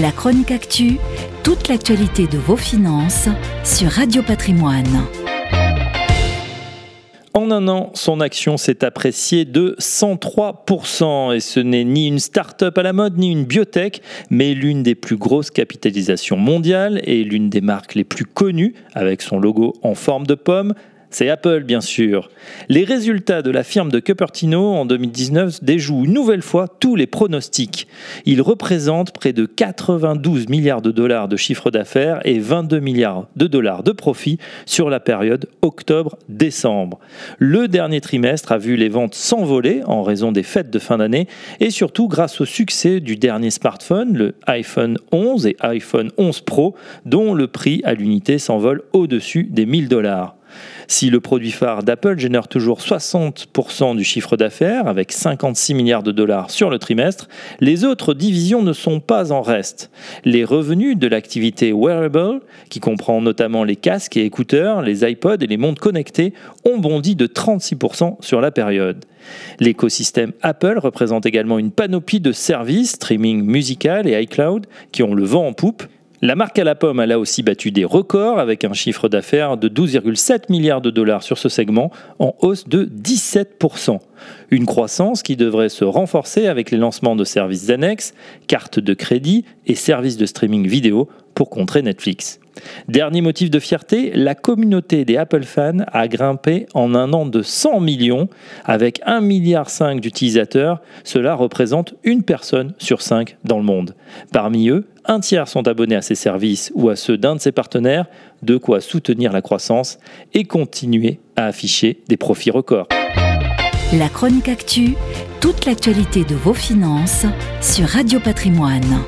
La chronique actu, toute l'actualité de vos finances sur Radio Patrimoine. En un an, son action s'est appréciée de 103%. Et ce n'est ni une start-up à la mode, ni une biotech, mais l'une des plus grosses capitalisations mondiales et l'une des marques les plus connues, avec son logo en forme de pomme, c'est Apple, bien sûr. Les résultats de la firme de Cupertino en 2019 déjouent une nouvelle fois tous les pronostics. Ils représentent près de 92 milliards de dollars de chiffre d'affaires et 22 milliards de dollars de profit sur la période octobre-décembre. Le dernier trimestre a vu les ventes s'envoler en raison des fêtes de fin d'année et surtout grâce au succès du dernier smartphone, le iPhone 11 et iPhone 11 Pro, dont le prix à l'unité s'envole au-dessus des 1000 dollars. Si le produit phare d'Apple génère toujours 60% du chiffre d'affaires, avec 56 milliards de dollars sur le trimestre, les autres divisions ne sont pas en reste. Les revenus de l'activité wearable, qui comprend notamment les casques et écouteurs, les iPods et les montres connectées, ont bondi de 36% sur la période. L'écosystème Apple représente également une panoplie de services, streaming musical et iCloud, qui ont le vent en poupe la marque à la pomme a là aussi battu des records avec un chiffre d'affaires de 12,7 milliards de dollars sur ce segment, en hausse de 17%. Une croissance qui devrait se renforcer avec les lancements de services annexes, cartes de crédit et services de streaming vidéo pour contrer Netflix. Dernier motif de fierté, la communauté des Apple fans a grimpé en un an de 100 millions. Avec 1,5 milliard d'utilisateurs, cela représente une personne sur cinq dans le monde. Parmi eux, un tiers sont abonnés à ses services ou à ceux d'un de ses partenaires, de quoi soutenir la croissance et continuer à afficher des profits records. La chronique actu, toute l'actualité de vos finances sur Radio Patrimoine.